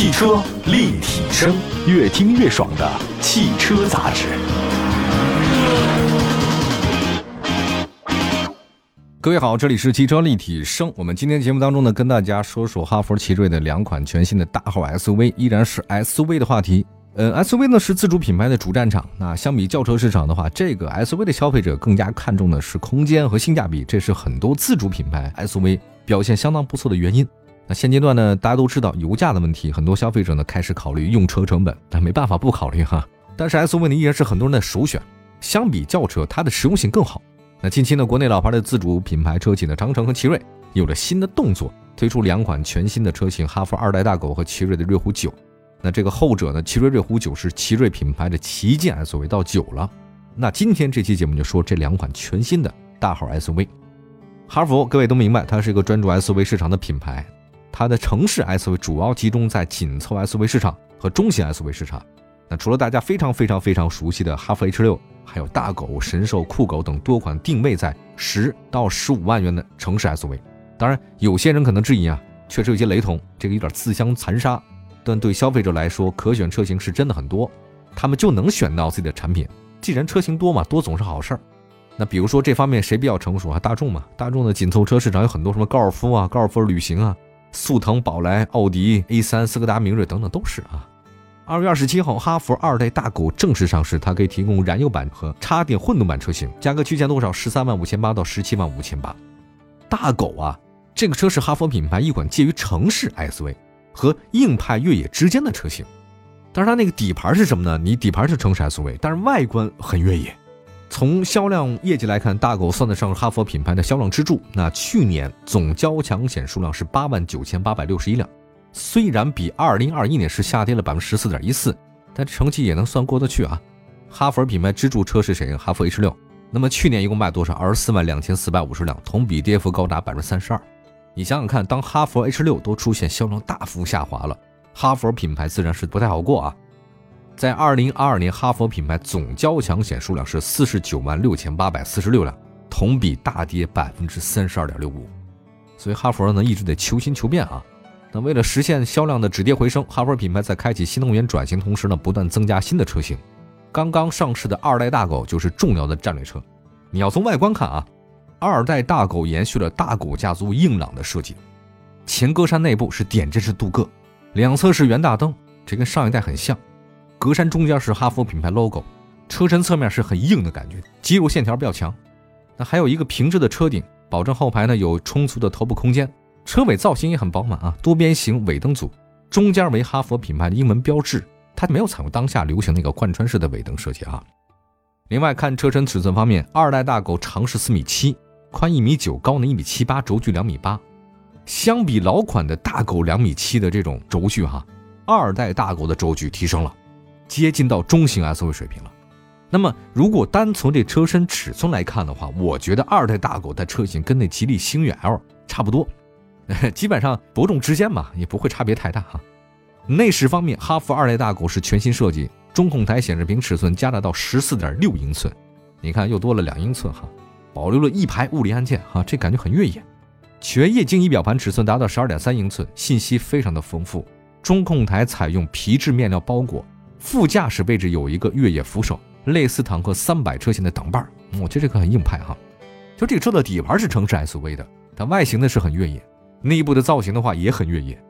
汽车立体声，越听越爽的汽车杂志。各位好，这里是汽车立体声。我们今天节目当中呢，跟大家说说哈弗奇瑞的两款全新的大号 SUV，依然是 SUV 的话题。呃，SUV 呢是自主品牌的主战场。那相比轿车市场的话，这个 SUV 的消费者更加看重的是空间和性价比，这是很多自主品牌 SUV 表现相当不错的原因。那现阶段呢，大家都知道油价的问题，很多消费者呢开始考虑用车成本，但没办法不考虑哈。但是 SUV 呢依然是很多人的首选，相比轿车，它的实用性更好。那近期呢，国内老牌的自主品牌车企呢，长城和奇瑞有了新的动作，推出两款全新的车型，哈弗二代大狗和奇瑞的瑞虎九。那这个后者呢，奇瑞瑞虎九是奇瑞品牌的旗舰 SUV 到九了。那今天这期节目就说这两款全新的大号 SUV。哈弗各位都明白，它是一个专注 SUV 市场的品牌，它的城市 SUV 主要集中在紧凑 SUV 市场和中型 SUV 市场。那除了大家非常非常非常熟悉的哈弗 H 六。还有大狗、神兽、酷狗等多款定位在十到十五万元的城市 SUV。当然，有些人可能质疑啊，确实有些雷同，这个有点自相残杀。但对消费者来说，可选车型是真的很多，他们就能选到自己的产品。既然车型多嘛，多总是好事儿。那比如说这方面谁比较成熟啊？大众嘛，大众的紧凑车市场有很多什么高尔夫啊、高尔夫旅行啊、速腾、宝来、奥迪 A3、斯柯达明锐等等都是啊。二月二十七号，哈弗二代大狗正式上市，它可以提供燃油版和插电混动版车型，价格区间多少？十三万五千八到十七万五千八。大狗啊，这个车是哈弗品牌一款介于城市 SUV 和硬派越野之间的车型。但是它那个底盘是什么呢？你底盘是城市 SUV，但是外观很越野。从销量业绩来看，大狗算得上哈弗品牌的销量支柱。那去年总交强险数量是八万九千八百六十一辆。虽然比二零二一年是下跌了百分之十四点一四，但成绩也能算过得去啊。哈佛品牌支柱车是谁？哈弗 H 六。那么去年一共卖多少？二十四万两千四百五十辆，同比跌幅高达百分之三十二。你想想看，当哈弗 H 六都出现销量大幅下滑了，哈弗品牌自然是不太好过啊。在二零二二年，哈弗品牌总交强险数量是四十九万六千八百四十六辆，同比大跌百分之三十二点六五。所以哈弗呢，一直得求新求变啊。那为了实现销量的止跌回升，哈弗品牌在开启新能源转型同时呢，不断增加新的车型。刚刚上市的二代大狗就是重要的战略车。你要从外观看啊，二代大狗延续了大狗家族硬朗的设计，前格栅内部是点阵式镀铬，两侧是圆大灯，这跟上一代很像。格栅中间是哈弗品牌 logo，车身侧面是很硬的感觉，肌肉线条比较强。那还有一个平直的车顶，保证后排呢有充足的头部空间。车尾造型也很饱满啊，多边形尾灯组，中间为哈弗品牌的英文标志，它没有采用当下流行那个贯穿式的尾灯设计啊。另外看车身尺寸方面，二代大狗长是四米七，宽一米九，高呢一米七八，轴距两米八。相比老款的大狗两米七的这种轴距哈，二代大狗的轴距提升了，接近到中型 SUV 水平了。那么如果单从这车身尺寸来看的话，我觉得二代大狗的车型跟那吉利星越 L 差不多。基本上伯仲之间嘛，也不会差别太大哈。内饰方面，哈弗二代大狗是全新设计，中控台显示屏尺寸加大到十四点六英寸，你看又多了两英寸哈，保留了一排物理按键哈，这感觉很越野。全液晶仪表盘尺寸达到十二点三英寸，信息非常的丰富。中控台采用皮质面料包裹，副驾驶位置有一个越野扶手，类似坦克三百车型的挡把我觉得这个很硬派哈。就这个车的底盘是城市 SUV 的，但外形呢是很越野。内部的造型的话也很越野。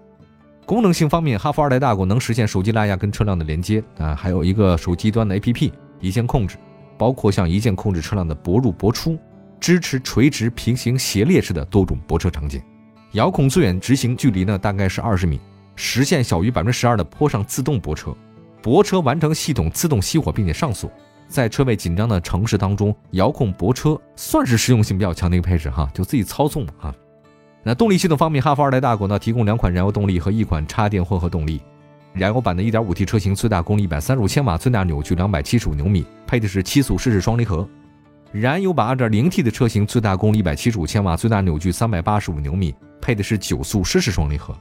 功能性方面，哈弗二代大狗能实现手机蓝牙跟车辆的连接啊，还有一个手机端的 APP 一键控制，包括像一键控制车辆的泊入泊出，支持垂直、平行、斜列式的多种泊车场景。遥控最远直行距离呢大概是二十米，实现小于百分之十二的坡上自动泊车，泊车完成系统自动熄火并且上锁，在车位紧张的城市当中，遥控泊车算是实用性比较强的一个配置哈，就自己操纵啊。那动力系统方面，哈弗二代大狗呢提供两款燃油动力和一款插电混合动力。燃油版的 1.5T 车型最大功率135千瓦，最大扭矩275牛米，配的是七速湿式双离合。燃油版 2.0T 的车型最大功率175千瓦，最大扭矩385牛米，配的是九速湿式双离合。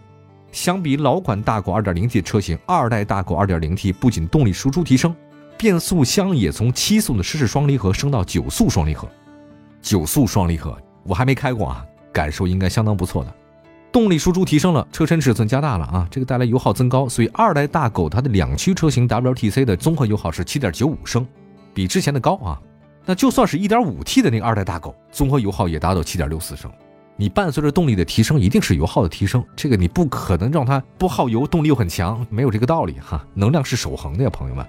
相比老款大狗 2.0T 车型，二代大狗 2.0T 不仅动力输出提升，变速箱也从七速的湿式双离合升到九速双离合。九速双离合我还没开过啊。感受应该相当不错的。动力输出提升了，车身尺寸加大了啊，这个带来油耗增高，所以二代大狗它的两驱车型 WTC 的综合油耗是七点九五升，比之前的高啊。那就算是一点五 T 的那个二代大狗，综合油耗也达到七点六四升。你伴随着动力的提升，一定是油耗的提升，这个你不可能让它不耗油，动力又很强，没有这个道理哈。能量是守恒的呀，朋友们。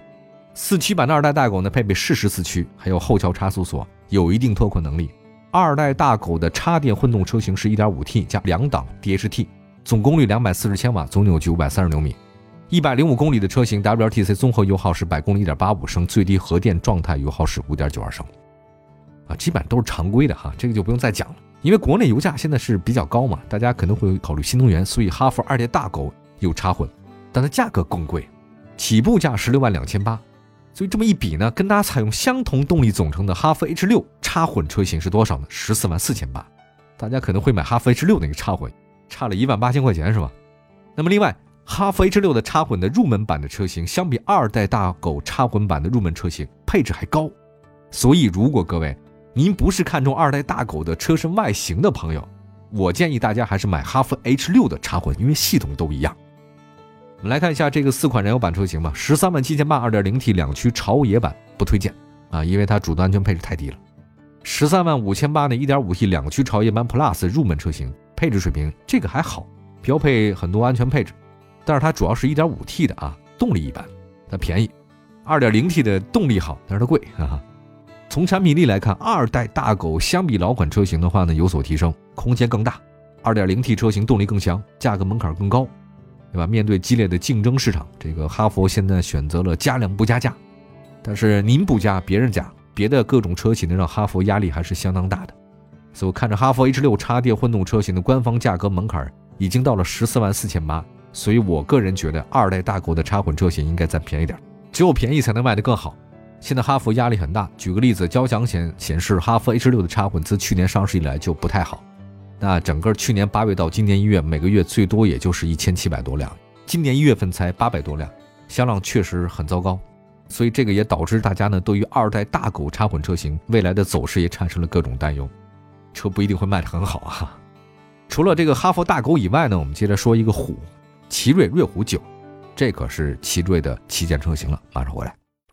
四驱版的二代大狗呢，配备适时四驱，还有后桥差速锁，有一定脱困能力。二代大狗的插电混动车型是 1.5T 加两档 DHT，总功率240千瓦，总扭矩530牛米。一百零五公里的车型，WLTC 综合油耗是百公里1.85升，最低核电状态油耗是5.92升。啊，基本都是常规的哈，这个就不用再讲了。因为国内油价现在是比较高嘛，大家可能会考虑新能源，所以哈弗二代大狗有插混，但它价格更贵，起步价十六万两千八。所以这么一比呢，跟它采用相同动力总成的哈弗 H 六插混车型是多少呢？十四万四千八。大家可能会买哈弗 H 六那个插混，差了一万八千块钱是吧？那么另外，哈弗 H 六的插混的入门版的车型，相比二代大狗插混版的入门车型配置还高。所以如果各位您不是看中二代大狗的车身外形的朋友，我建议大家还是买哈弗 H 六的插混，因为系统都一样。我们来看一下这个四款燃油版车型吧，十三万七千八，二点零 T 两驱超野版不推荐啊，因为它主动安全配置太低了。十三万五千八的一点五 T 两驱超野版 Plus 入门车型，配置水平这个还好，标配很多安全配置，但是它主要是一点五 T 的啊，动力一般，它便宜。二点零 T 的动力好，但是它贵。哈哈。从产品力来看，二代大狗相比老款车型的话呢，有所提升，空间更大。二点零 T 车型动力更强，价格门槛更高。对吧？面对激烈的竞争市场，这个哈佛现在选择了加量不加价。但是您不加，别人加，别的各种车企呢，让哈佛压力还是相当大的。所以我看着哈佛 H 六插电混动车型的官方价格门槛已经到了十四万四千八，所以我个人觉得二代大狗的插混车型应该再便宜点，只有便宜才能卖得更好。现在哈弗压力很大，举个例子，交强显显示哈弗 H 六的插混自去年上市以来就不太好。那整个去年八月到今年一月，每个月最多也就是一千七百多辆，今年一月份才八百多辆，销量确实很糟糕，所以这个也导致大家呢对于二代大狗插混车型未来的走势也产生了各种担忧，车不一定会卖得很好啊。除了这个哈弗大狗以外呢，我们接着说一个虎，奇瑞瑞虎九，这可是奇瑞的旗舰车型了，马上回来。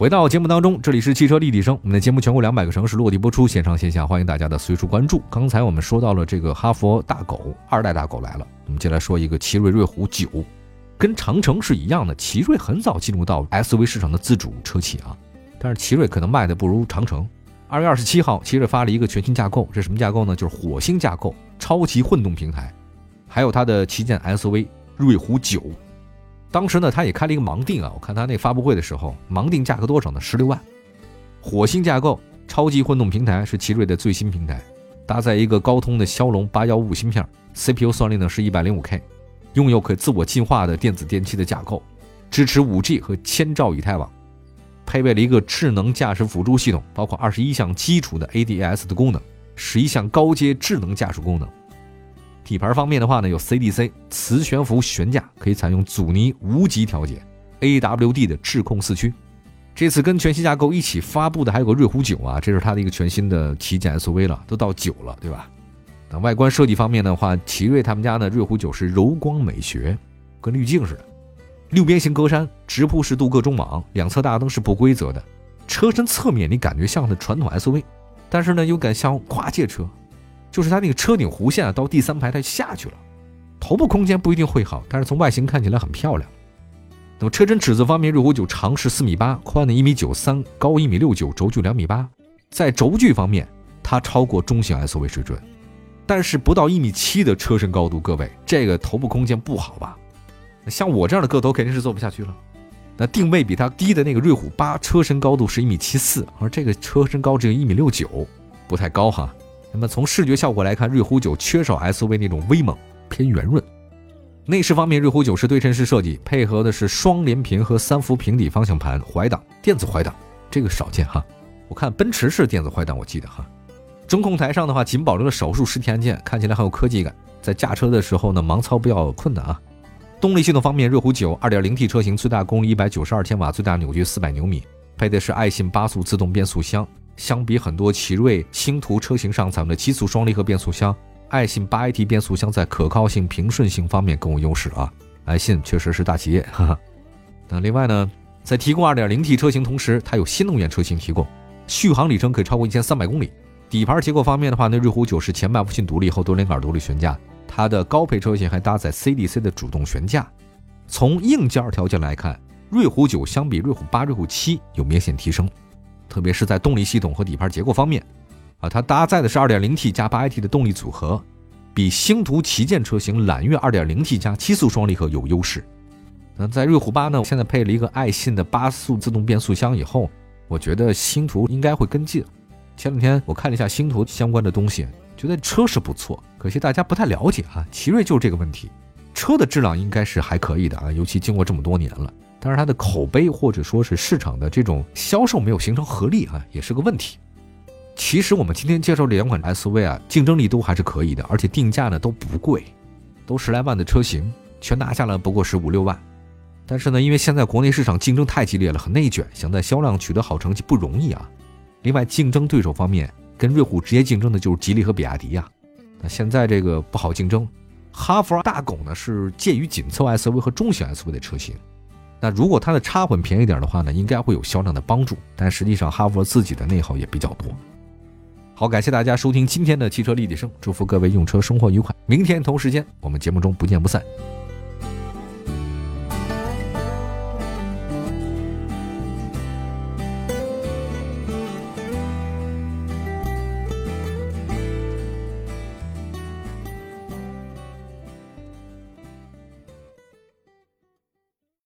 回到节目当中，这里是汽车立体声。我们的节目全国两百个城市落地播出，线上线下，欢迎大家的随处关注。刚才我们说到了这个哈佛大狗二代大狗来了，我们接下来说一个奇瑞瑞虎九，跟长城是一样的。奇瑞很早进入到 SUV 市场的自主车企啊，但是奇瑞可能卖的不如长城。二月二十七号，奇瑞发了一个全新架构，这什么架构呢？就是火星架构，超级混动平台，还有它的旗舰 SUV 瑞虎九。当时呢，他也开了一个盲定啊，我看他那发布会的时候，盲定价格多少呢？十六万。火星架构超级混动平台是奇瑞的最新平台，搭载一个高通的骁龙八幺五芯片，CPU 算力呢是一百零五 K，拥有可自我进化的电子电器的架构，支持五 G 和千兆以太网，配备了一个智能驾驶辅助系统，包括二十一项基础的 ADAS 的功能，十一项高阶智能驾驶功能。底盘方面的话呢，有 CDC 磁悬浮悬架，可以采用阻尼无级调节，AWD 的智控四驱。这次跟全新架构一起发布的还有个瑞虎九啊，这是它的一个全新的旗舰 SUV 了，都到九了，对吧？那外观设计方面的话，奇瑞他们家的瑞虎九是柔光美学，跟滤镜似的，六边形格栅，直瀑式镀铬中网，两侧大灯是不规则的，车身侧面你感觉像的传统 SUV，但是呢又感像跨界车。就是它那个车顶弧线啊，到第三排它下去了，头部空间不一定会好，但是从外形看起来很漂亮。那么车身尺寸方面，瑞虎九长是四米八，宽呢一米九三，高一米六九，轴距两米八。在轴距方面，它超过中型 SUV 水准，但是不到一米七的车身高度，各位这个头部空间不好吧？像我这样的个头肯定是坐不下去了。那定位比它低的那个瑞虎八，车身高度是一米七四，而这个车身高只有一米六九，不太高哈。那么从视觉效果来看，瑞虎九缺少 SUV 那种威猛，偏圆润。内饰方面，瑞虎九是对称式设计，配合的是双联屏和三幅平底方向盘，怀档电子怀档，这个少见哈。我看奔驰是电子怀挡，我记得哈。中控台上的话，仅保留了少数实体按键，看起来很有科技感。在驾车的时候呢，盲操比较困难啊。动力系统方面，瑞虎9 2.0T 车型最大功率192千瓦，最大扭矩400牛米，配的是爱信八速自动变速箱。相比很多奇瑞、星途车型上采用的七速双离合变速箱，爱信 8AT 变速箱在可靠性、平顺性方面更有优势啊。爱信确实是大企业，哈哈。那另外呢，在提供 2.0T 车型同时，它有新能源车型提供，续航里程可以超过1300公里。底盘结构方面的话，那瑞虎9是前麦弗逊独立后多连杆独立悬架。它的高配车型还搭载 CDC 的主动悬架。从硬件条件来看，瑞虎9相比瑞虎8、瑞虎7有明显提升，特别是在动力系统和底盘结构方面，啊，它搭载的是 2.0T 加 8AT 的动力组合，比星途旗舰车型揽月 2.0T 加七速双离合有优势。那在瑞虎8呢，现在配了一个爱信的八速自动变速箱以后，我觉得星途应该会跟进。前两天我看了一下星途相关的东西。觉得车是不错，可惜大家不太了解啊。奇瑞就是这个问题，车的质量应该是还可以的啊，尤其经过这么多年了。但是它的口碑或者说是市场的这种销售没有形成合力啊，也是个问题。其实我们今天介绍这两款 SUV 啊，竞争力都还是可以的，而且定价呢都不贵，都十来万的车型，全拿下了不过是五六万。但是呢，因为现在国内市场竞争太激烈了，很内卷，想在销量取得好成绩不容易啊。另外，竞争对手方面。跟瑞虎直接竞争的就是吉利和比亚迪呀，那现在这个不好竞争。哈弗大狗呢是介于紧凑 SUV 和中型 SUV 的车型，那如果它的插混便宜点的话呢，应该会有销量的帮助。但实际上哈弗自己的内耗也比较多。好，感谢大家收听今天的汽车立体声，祝福各位用车生活愉快。明天同时间我们节目中不见不散。